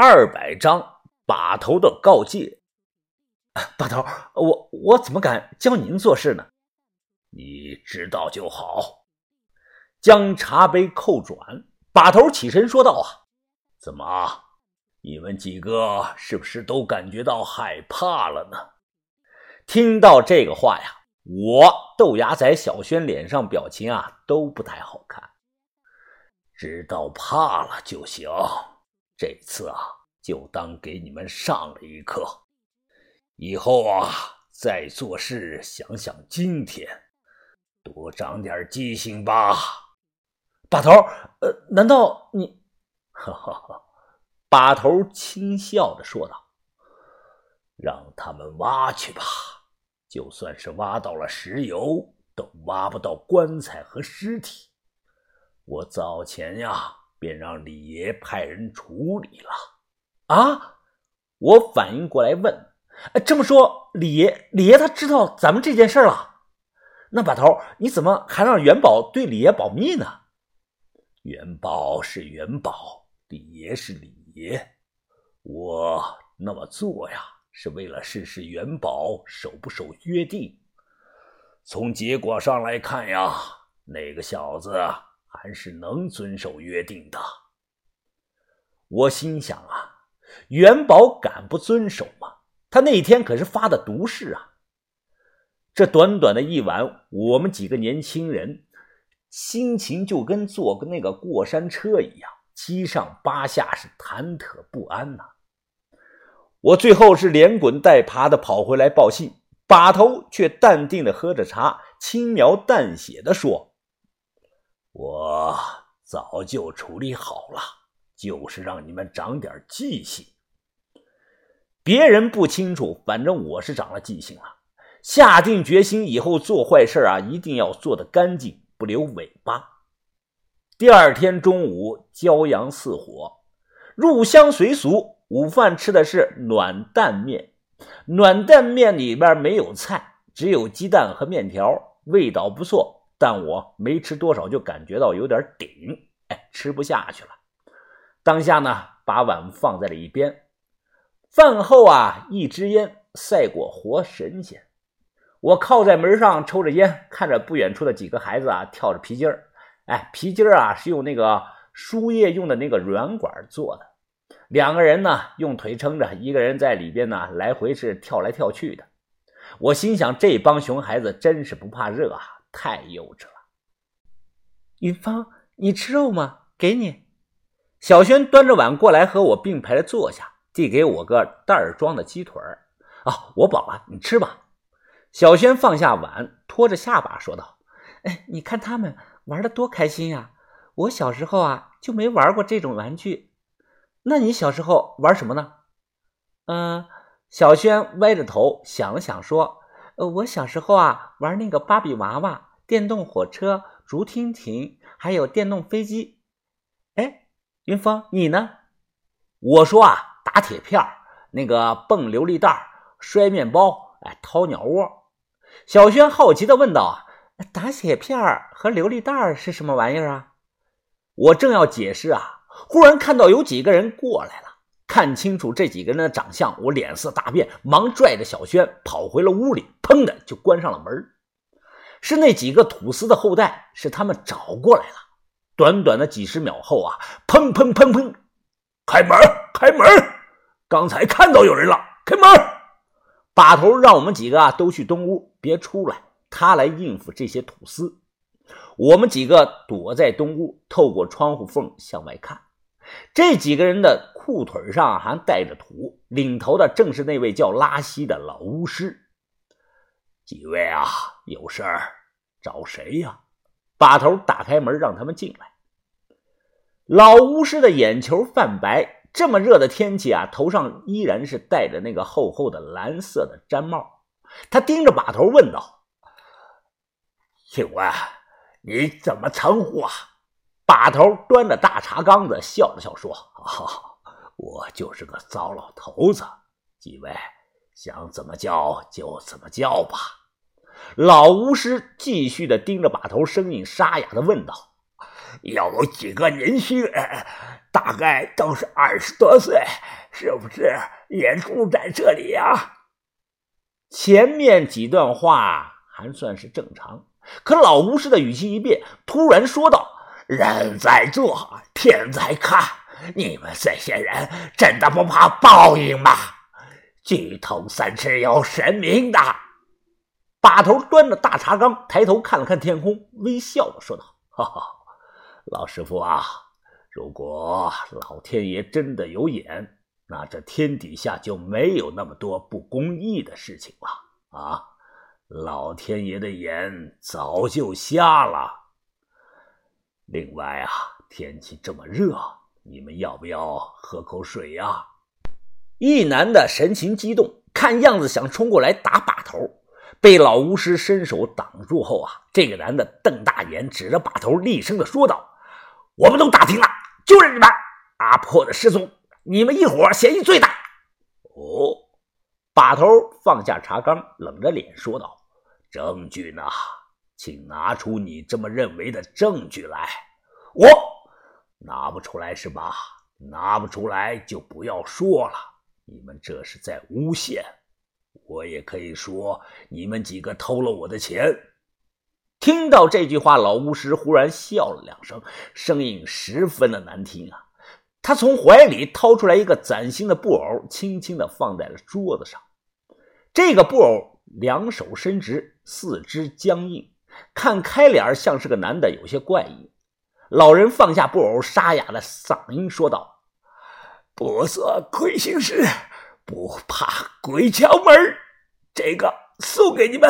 二百章把头的告诫。把头，我我怎么敢教您做事呢？你知道就好。将茶杯扣转，把头起身说道：“啊，怎么，你们几个是不是都感觉到害怕了呢？”听到这个话呀，我豆芽仔、小轩脸上表情啊都不太好看。知道怕了就行。这次啊，就当给你们上了一课。以后啊，再做事想想今天，多长点记性吧。把头，呃，难道你？哈哈哈！把头轻笑着说道：“让他们挖去吧，就算是挖到了石油，都挖不到棺材和尸体。我早前呀。”便让李爷派人处理了。啊！我反应过来问：“这么说，李爷，李爷他知道咱们这件事了？那把头，你怎么还让元宝对李爷保密呢？”元宝是元宝，李爷是李爷。我那么做呀，是为了试试元宝守不守约定。从结果上来看呀，那个小子。还是能遵守约定的。我心想啊，元宝敢不遵守吗？他那天可是发的毒誓啊！这短短的一晚，我们几个年轻人心情就跟坐个那个过山车一样，七上八下，是忐忑不安呐。我最后是连滚带爬的跑回来报信，把头却淡定的喝着茶，轻描淡写的说。我早就处理好了，就是让你们长点记性。别人不清楚，反正我是长了记性了。下定决心，以后做坏事啊，一定要做得干净，不留尾巴。第二天中午，骄阳似火，入乡随俗，午饭吃的是暖蛋面。暖蛋面里边没有菜，只有鸡蛋和面条，味道不错。但我没吃多少，就感觉到有点顶，哎，吃不下去了。当下呢，把碗放在了一边。饭后啊，一支烟赛过活神仙。我靠在门上抽着烟，看着不远处的几个孩子啊跳着皮筋儿。哎，皮筋儿啊是用那个输液用的那个软管做的，两个人呢用腿撑着，一个人在里边呢来回是跳来跳去的。我心想，这帮熊孩子真是不怕热啊！太幼稚了，云芳，你吃肉吗？给你。小轩端着碗过来和我并排的坐下，递给我个袋儿装的鸡腿儿。啊，我饱了，你吃吧。小轩放下碗，托着下巴说道：“哎，你看他们玩的多开心呀！我小时候啊就没玩过这种玩具。那你小时候玩什么呢？”嗯，小轩歪着头想了想说：“呃，我小时候啊玩那个芭比娃娃。”电动火车、竹蜻蜓，还有电动飞机。哎，云峰，你呢？我说啊，打铁片那个蹦琉璃袋摔面包，哎，掏鸟窝。小轩好奇的问道：“打铁片和琉璃袋是什么玩意儿啊？”我正要解释啊，忽然看到有几个人过来了。看清楚这几个人的长相，我脸色大变，忙拽着小轩跑回了屋里，砰的就关上了门。是那几个土司的后代，是他们找过来了。短短的几十秒后啊，砰砰砰砰，开门，开门！刚才看到有人了，开门！把头让我们几个啊都去东屋，别出来，他来应付这些土司。我们几个躲在东屋，透过窗户缝向外看。这几个人的裤腿上还带着土，领头的正是那位叫拉稀的老巫师。几位啊，有事儿找谁呀？把头打开门，让他们进来。老巫师的眼球泛白，这么热的天气啊，头上依然是戴着那个厚厚的蓝色的毡帽。他盯着把头问道：“请问你怎么称呼啊？”把头端着大茶缸子，笑了笑说：“哈我就是个糟老头子。几位想怎么叫就怎么叫吧。”老巫师继续的盯着把头，声音沙哑的问道：“有几个年轻人，大概都是二十多岁，是不是也住在这里呀？前面几段话还算是正常，可老巫师的语气一变，突然说道：“人在做，天在看，你们这些人真的不怕报应吗？举头三尺有神明的。”把头端着大茶缸，抬头看了看天空，微笑的说道：“哈哈，老师傅啊，如果老天爷真的有眼。”那这天底下就没有那么多不公义的事情了啊！老天爷的眼早就瞎了。另外啊，天气这么热，你们要不要喝口水呀？一男的神情激动，看样子想冲过来打把头，被老巫师伸手挡住后啊，这个男的瞪大眼，指着把头，厉声的说道：“我们都打听了，就是你们阿破的失踪。”你们一伙嫌疑最大。哦，把头放下茶缸，冷着脸说道：“证据呢？请拿出你这么认为的证据来。”我拿不出来是吧？拿不出来就不要说了。你们这是在诬陷。我也可以说你们几个偷了我的钱。听到这句话，老巫师忽然笑了两声，声音十分的难听啊。他从怀里掏出来一个崭新的布偶，轻轻的放在了桌子上。这个布偶两手伸直，四肢僵硬，看开脸像是个男的，有些怪异。老人放下布偶，沙哑的嗓音说道：“不做亏心事，不怕鬼敲门。这个送给你们。”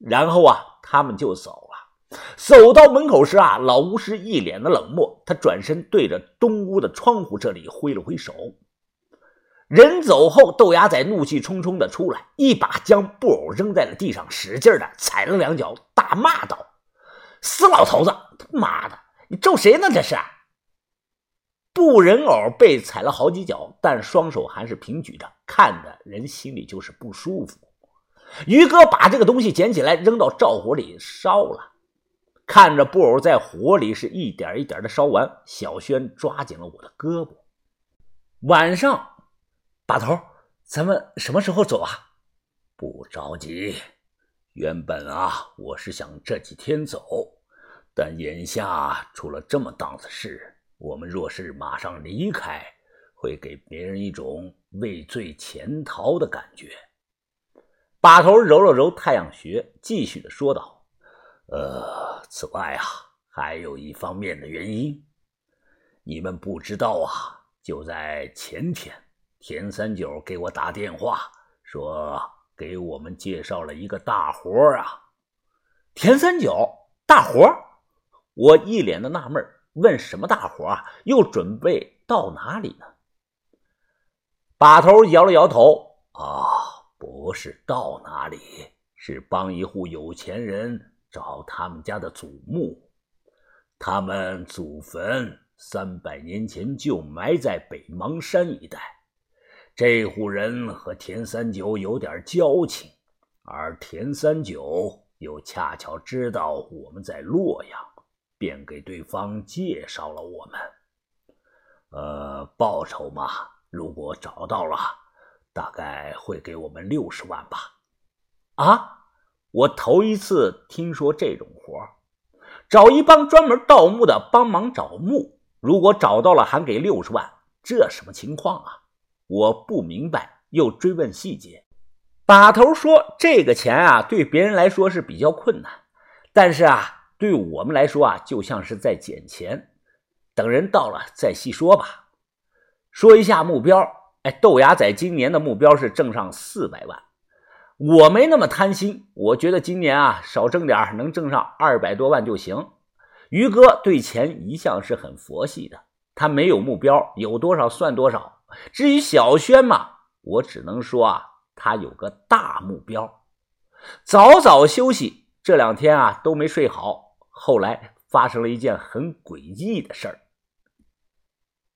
然后啊，他们就走了。走到门口时啊，老巫师一脸的冷漠。他转身对着东屋的窗户这里挥了挥手。人走后，豆芽仔怒气冲冲的出来，一把将布偶扔在了地上，使劲的踩了两脚，大骂道：“死老头子，他妈的，你咒谁呢？这是！”布人偶被踩了好几脚，但双手还是平举着，看的人心里就是不舒服。于哥把这个东西捡起来，扔到灶火里烧了。看着布偶在火里是一点一点的烧完，小轩抓紧了我的胳膊。晚上，把头，咱们什么时候走啊？不着急。原本啊，我是想这几天走，但眼下出了这么档子事，我们若是马上离开，会给别人一种畏罪潜逃的感觉。把头揉了揉太阳穴，继续的说道。呃，此外啊，还有一方面的原因，你们不知道啊。就在前天，田三九给我打电话，说给我们介绍了一个大活啊。田三九大活我一脸的纳闷，问什么大活啊？又准备到哪里呢？把头摇了摇头，啊，不是到哪里，是帮一户有钱人。找他们家的祖墓，他们祖坟三百年前就埋在北邙山一带。这户人和田三九有点交情，而田三九又恰巧知道我们在洛阳，便给对方介绍了我们。呃，报酬嘛，如果找到了，大概会给我们六十万吧。啊？我头一次听说这种活找一帮专门盗墓的帮忙找墓，如果找到了还给六十万，这什么情况啊？我不明白，又追问细节。把头说：“这个钱啊，对别人来说是比较困难，但是啊，对我们来说啊，就像是在捡钱。等人到了再细说吧。说一下目标，哎，豆芽仔今年的目标是挣上四百万。”我没那么贪心，我觉得今年啊少挣点，能挣上二百多万就行。于哥对钱一向是很佛系的，他没有目标，有多少算多少。至于小轩嘛，我只能说啊，他有个大目标。早早休息，这两天啊都没睡好。后来发生了一件很诡异的事儿。